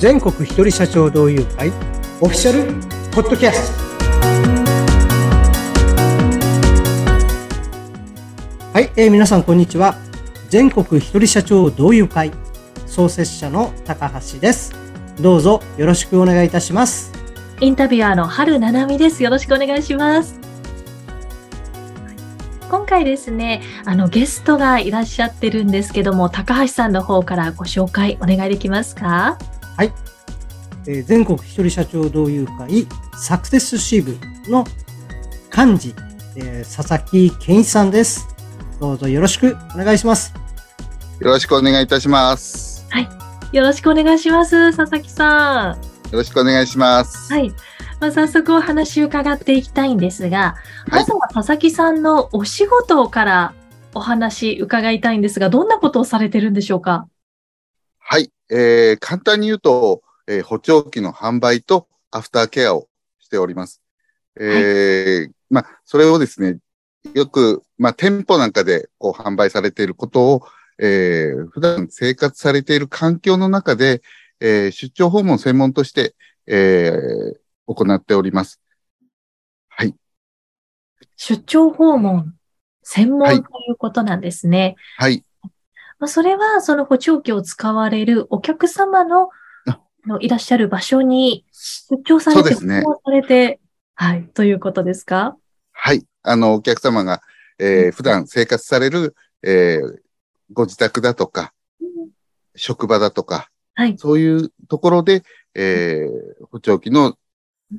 全国一人社長同友会オフィシャルポッドキャスト。はい、えー、皆さんこんにちは。全国一人社長同友会創設者の高橋です。どうぞよろしくお願いいたします。インタビュアーの春七海です。よろしくお願いします。今回ですね、あのゲストがいらっしゃってるんですけども、高橋さんの方からご紹介お願いできますか？はい。えー、全国一人社長同友会サクセス支部の幹事、えー、佐々木健一さんです。どうぞよろしくお願いします。よろしくお願いいたします。はい。よろしくお願いします、佐々木さん。よろしくお願いします。はい。まあ、早速お話を伺っていきたいんですが、まずは佐々木さんのお仕事からお話伺いたいんですが、どんなことをされてるんでしょうか？はい。えー、簡単に言うと、えー、補聴器の販売とアフターケアをしております。えー、はい、まあ、それをですね、よく、まあ、店舗なんかでこう販売されていることを、えー、普段生活されている環境の中で、えー、出張訪問専門として、えー、行っております。はい。出張訪問専門ということなんですね。はい。まあ、それは、その補聴器を使われるお客様ののいらっしゃる場所に出張されて、そうですね。されて、はい、ということですか？はい。あの、お客様が、えー、普段生活される、えー、ご自宅だとか、うん、職場だとか、はい、そういうところで、えー、補聴器の、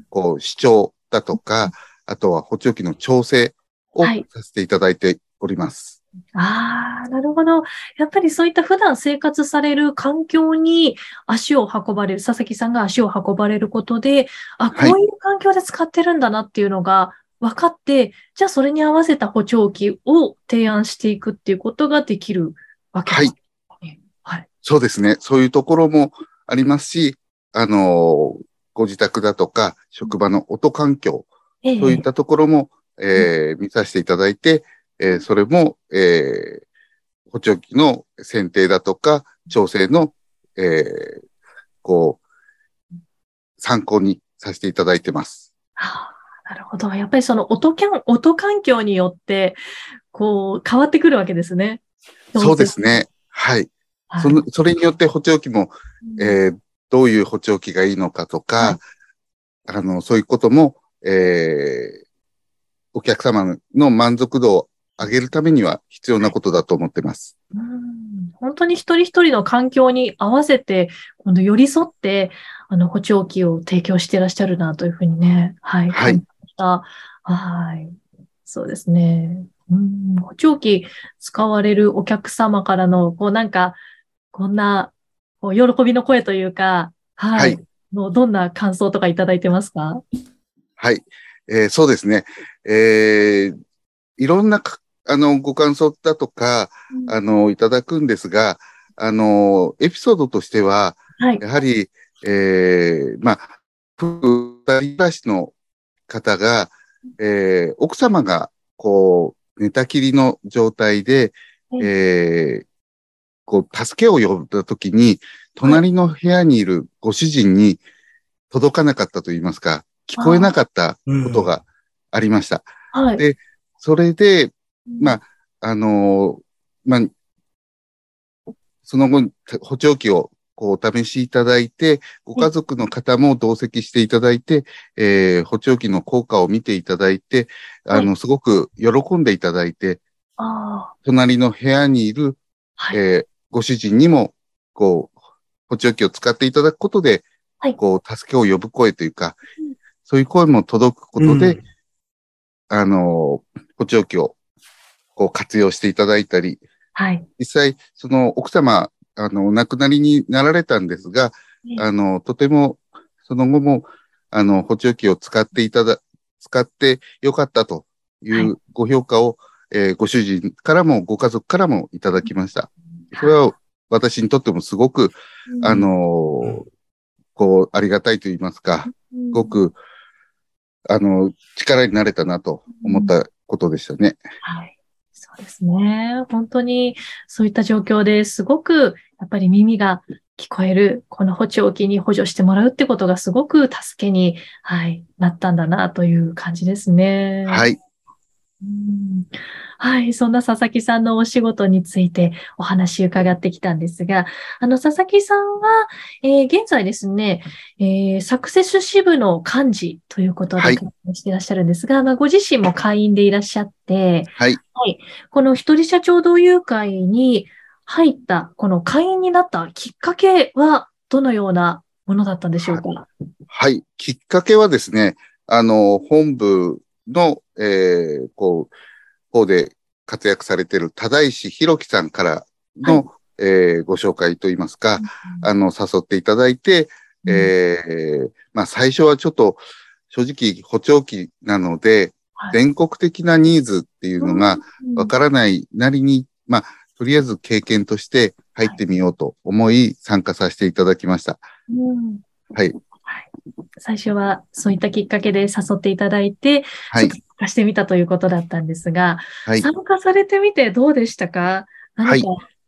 こう、視聴だとか、あとは補聴器の調整をさせていただいております。ああ、なるほど。やっぱりそういった普段生活される環境に足を運ばれる、佐々木さんが足を運ばれることで、あ、こういう環境で使ってるんだなっていうのが分かって、はい、じゃあそれに合わせた補聴器を提案していくっていうことができるわけですね。はい。はい。そうですね。そういうところもありますし、あのご自宅だとか、職場の音環境、ええ、そういったところも、えー、見させていただいて、えー、それも、えー、補聴器の選定だとか、調整の、えー、こう、参考にさせていただいてます。はあ、なるほど。やっぱりその音キャン、音環境によって、こう、変わってくるわけですね。そうですね。はい。はい、その、それによって補聴器も、えー、どういう補聴器がいいのかとか、はい、あの、そういうことも、えー、お客様の満足度を上げるためには必要なことだと思ってます。うん本当に一人一人の環境に合わせて、今度寄り添って、あの、補聴器を提供していらっしゃるなというふうにね、はい。はい。はい。そうですね。うん、補聴器使われるお客様からの、こうなんか、こんな、こう喜びの声というか、はい。はい、のどんな感想とかいただいてますか？はい。えー、そうですね。えー、いろんなあの、ご感想だとか、うん、あの、いただくんですが、あの、エピソードとしては、はい、やはり、えー、まあ、二人暮らしの方が、えー、奥様が、こう、寝たきりの状態で、えー、こう、助けを呼んだときに、隣の部屋にいるご主人に届かなかったと言いますか、聞こえなかったことがありました。はい、で、それで、まあ、あのー、まあ、その後、補聴器をこうお試しいただいて、ご家族の方も同席していただいて、えー、補聴器の効果を見ていただいて、あの、すごく喜んでいただいて、隣の部屋にいる、はい、えー、ご主人にも、こう、補聴器を使っていただくことで、はい、こう、助けを呼ぶ声というか、そういう声も届くことで、うん、あの、補聴器をこう活用していただいたり、はい。実際、その奥様、あの、お亡くなりになられたんですが、あの、とても、その後も、あの、補聴器を使っていただ、使ってよかったというご評価を、はい、えー、ご主人からもご家族からもいただきました。それは私にとってもすごく、あのこう、ありがたいと言いますか、すごく、あの、力になれたなと思ったことでしたね。はい。そうですね。本当にそういった状況ですごくやっぱり耳が聞こえる、この補聴器に補助してもらうってことがすごく助けに、はい、なったんだなという感じですね。はい。うんはい。そんな佐々木さんのお仕事についてお話伺ってきたんですが、あの、佐々木さんは、えー、現在ですね、えー、サクセス支部の幹事ということでしていらっしゃるんですが、はい、まあ、ご自身も会員でいらっしゃって、はい。はい。この一人社長同友会に入った、この会員になったきっかけは、どのようなものだったんでしょうか？はい。きっかけはですね、あの、本部の、えー、こう、方で活躍されている多石弘樹さんからの、はい、えー、ご紹介といいますか、うん、あの、誘っていただいて、うん、えー、まあ、最初はちょっと、正直、補聴器なので、はい、全国的なニーズっていうのがわからないなりに、まあ、とりあえず経験として入ってみようと思い参加させていただきました。うん、はい。最初はそういったきっかけで誘っていただいて、はい、参加してみたということだったんですが、はい、参加されてみてどうでしたか？何か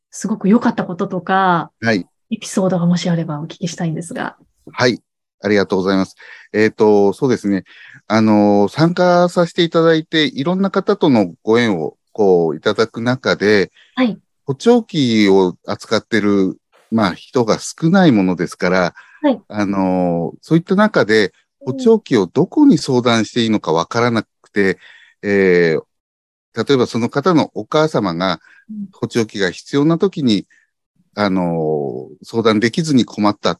すごく良かったこととか、はい、エピソードがもしあればお聞きしたいんですが。はい。ありがとうございます。えっ、ー、と、そうですね。あの、参加させていただいて、いろんな方とのご縁を、こう、いただく中で、はい。補聴器を扱ってる、まあ、人が少ないものですから、はい。あの、そういった中で、補聴器をどこに相談していいのかわからなくて、えー、例えばその方のお母様が補聴器が必要な時に、あの、相談できずに困った。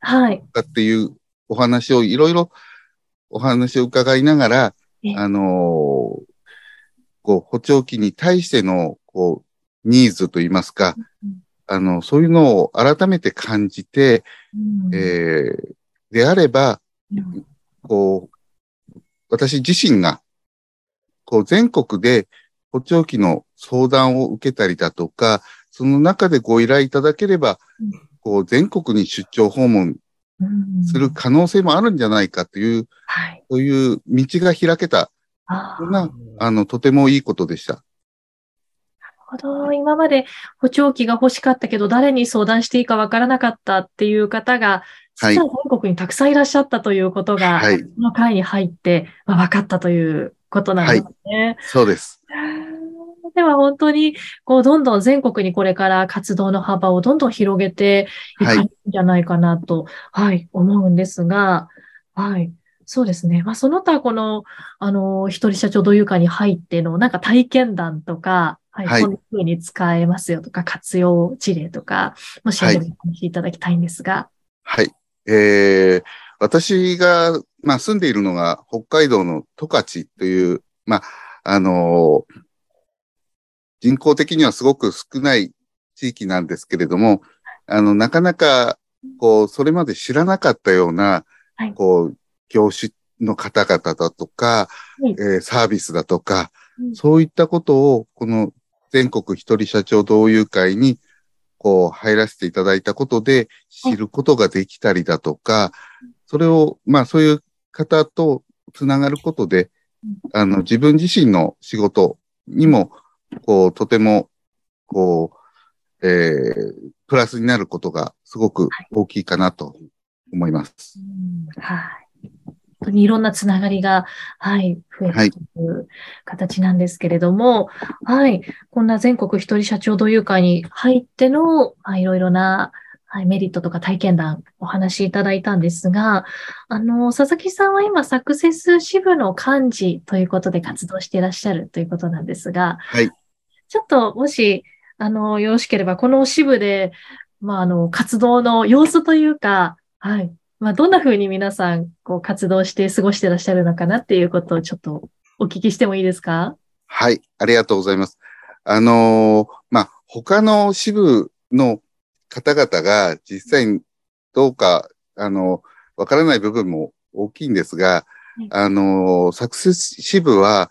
はい。っていうお話をいろいろお話を伺いながら、あの、こう、補聴器に対しての、こう、ニーズといいますか、あの、そういうのを改めて感じて、うん、えー、であれば、うん、こう、私自身が、こう、全国で補聴器の相談を受けたりだとか、その中でご依頼いただければ、うん、こう、全国に出張訪問する可能性もあるんじゃないかという、はい、そういう道が開けた、そんな、あの、とてもいいことでした。ほど。今まで補聴器が欲しかったけど、誰に相談していいかわからなかったっていう方が、実は全国にたくさんいらっしゃったということが、はい、この会に入って、まあ、分かったということなんですね。はい、そうです。では本当に、こう、どんどん全国にこれから活動の幅をどんどん広げていくんじゃないかなと、はい、はい、思うんですが、はい。そうですね。まあ、その他、この、あの、一人社長同友会に入っての、なんか体験談とか、はい、はい、こんな風に使えますよとか、活用事例とか、もしお話しいただきたいんですが。はい。えー、私が、まあ、住んでいるのが北海道の十勝という、まあ、あのー、人口的にはすごく少ない地域なんですけれども、あの、なかなか、こう、それまで知らなかったような、はい、こう、業種の方々だとか、はい、えー、サービスだとか、うん、そういったことを、この全国一人社長同友会に、こう、入らせていただいたことで、知ることができたりだとか、それを、まあ、そういう方とつながることで、あの、自分自身の仕事にも、こう、とても、こう、えー、プラスになることがすごく大きいかなと思います。はい。当にいろんなつながりが、はい、増えていく形なんですけれども、はい、はい、こんな全国一人社長同友会に入っての、はい、いろいろな、はい、メリットとか体験談お話しいただいたんですが、あの、佐々木さんは今、サクセス支部の幹事ということで活動していらっしゃるということなんですが、はい。ちょっと、もし、あの、よろしければ、この支部で、まあ、あの、活動の様子というか、はい、まあ、どんな風に皆さん、こう、活動して過ごしてらっしゃるのかなっていうことをちょっとお聞きしてもいいですか？はい、ありがとうございます。あのー、まあ、他の支部の方々が実際にどうか、あの、わからない部分も大きいんですが、あの、サクセス支部は、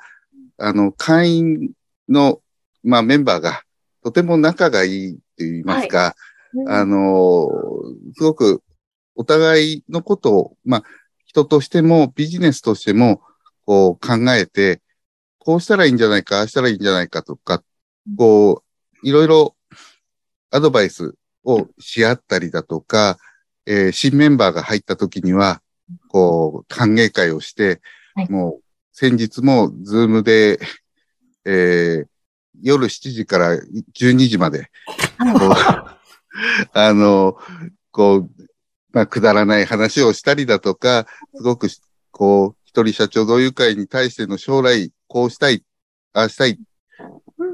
あの、会員の、まあ、メンバーがとても仲がいいと言いますか、はい。うん、あの、すごくお互いのことを、まあ、人としてもビジネスとしても、こう考えて、こうしたらいいんじゃないか、ああしたらいいんじゃないかとか、こう、いろいろアドバイスをし合ったりだとか、えー新メンバーが入った時には、こう、歓迎会をして、はい。もう、先日も、ズームで、えー夜7時から12時まで、あの、こう、まあ、くだらない話をしたりだとか、すごくし、こう、一人社長同友会に対しての将来、こうしたい、ああしたい、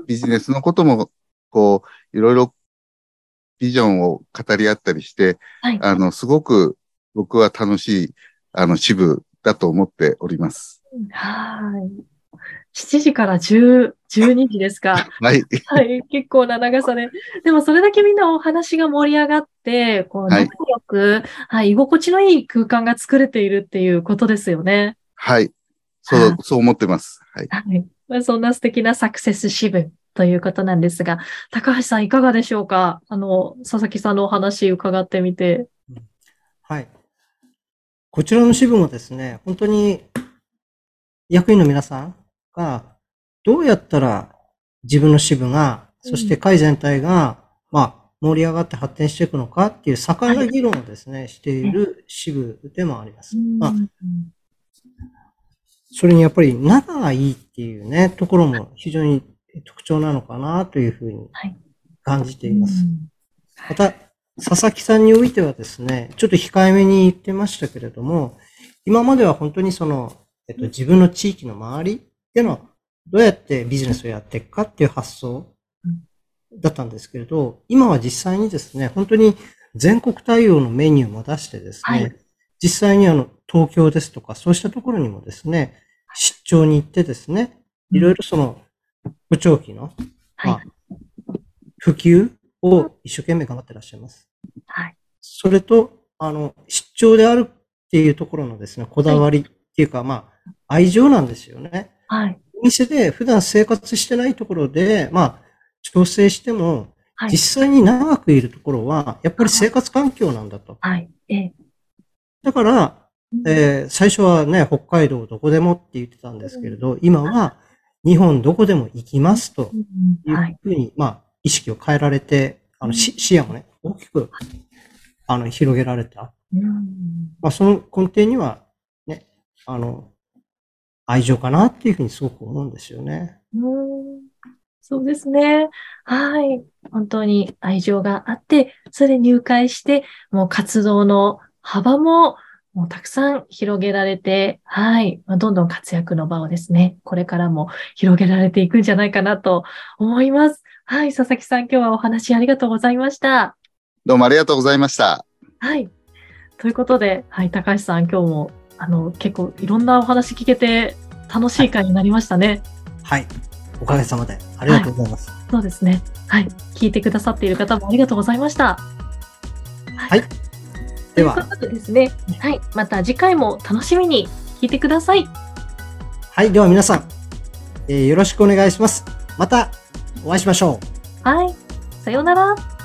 ビジネスのことも、こう、いろいろビジョンを語り合ったりして、はい。あの、すごく僕は楽しい、あの、支部だと思っております。はい。7時から10、12時ですか。はい。はい。結構な長さで。でもそれだけみんなお話が盛り上がって、こう、はい仲良く、はい、居心地のいい空間が作れているっていうことですよね。はい。そはう、そう思ってます。はい。はい。まあそんな素敵なサクセス支部ということなんですが、高橋さんいかがでしょうか？あの、佐々木さんのお話伺ってみて。はい。こちらの支部もですね、本当に役員の皆さんがどうやったら自分の支部が、そして会全体が、まあ、盛り上がって発展していくのかっていう盛んな議論をですね、している支部でもあります。まあ、それにやっぱり仲がいいっていうね、ところも非常に特徴なのかなというふうにはい。感じています。また、佐々木さんにおいてはですね、ちょっと控えめに言ってましたけれども、今までは本当にその、えっと、自分の地域の周りでの、どうやってビジネスをやっていくかっていう発想だったんですけれど、今は実際にですね、本当に全国対応のメニューも出してですね、はい。実際にあの、東京ですとか、そうしたところにもですね、出張に行ってですね、いろいろその、補聴器の、はいまあ普及を一生懸命頑張ってらっしゃいます。はい。それと、あの、出張であるっていうところのですね、こだわりっていうか、まあ、愛情なんですよね。はい。お店で普段生活してないところで、まあ、調整しても、はい。実際に長くいるところは、やっぱり生活環境なんだと。はい。ええ。だから、えー最初はね、北海道どこでもって言ってたんですけれど、今は日本どこでも行きますとい。いうふうに、まあ、意識を変えられて、あの、し視野もね、大きく、あの、広げられた。うんまあ、その根底には、ね、あの、愛情かなっていうふうにすごく思うんですよね。うんそうですね。はい。本当に愛情があって、それで入会して、もう活動の幅も、もうたくさん広げられて、はい。まあどんどん活躍の場をですね、これからも広げられていくんじゃないかなと思います。はい。佐々木さん、今日はお話ありがとうございました。どうもありがとうございました。はい。ということで、はい。高橋さん、今日も、あの、結構いろんなお話聞けて楽しい会になりましたね。はい。おかげさまで。ありがとうございます。そうですね。はい。聞いてくださっている方もありがとうございました。はい。ではというですね。はい。また次回も楽しみに聞いてください。はい。では皆さん、えーよろしくお願いします。またお会いしましょう。はい。さようなら。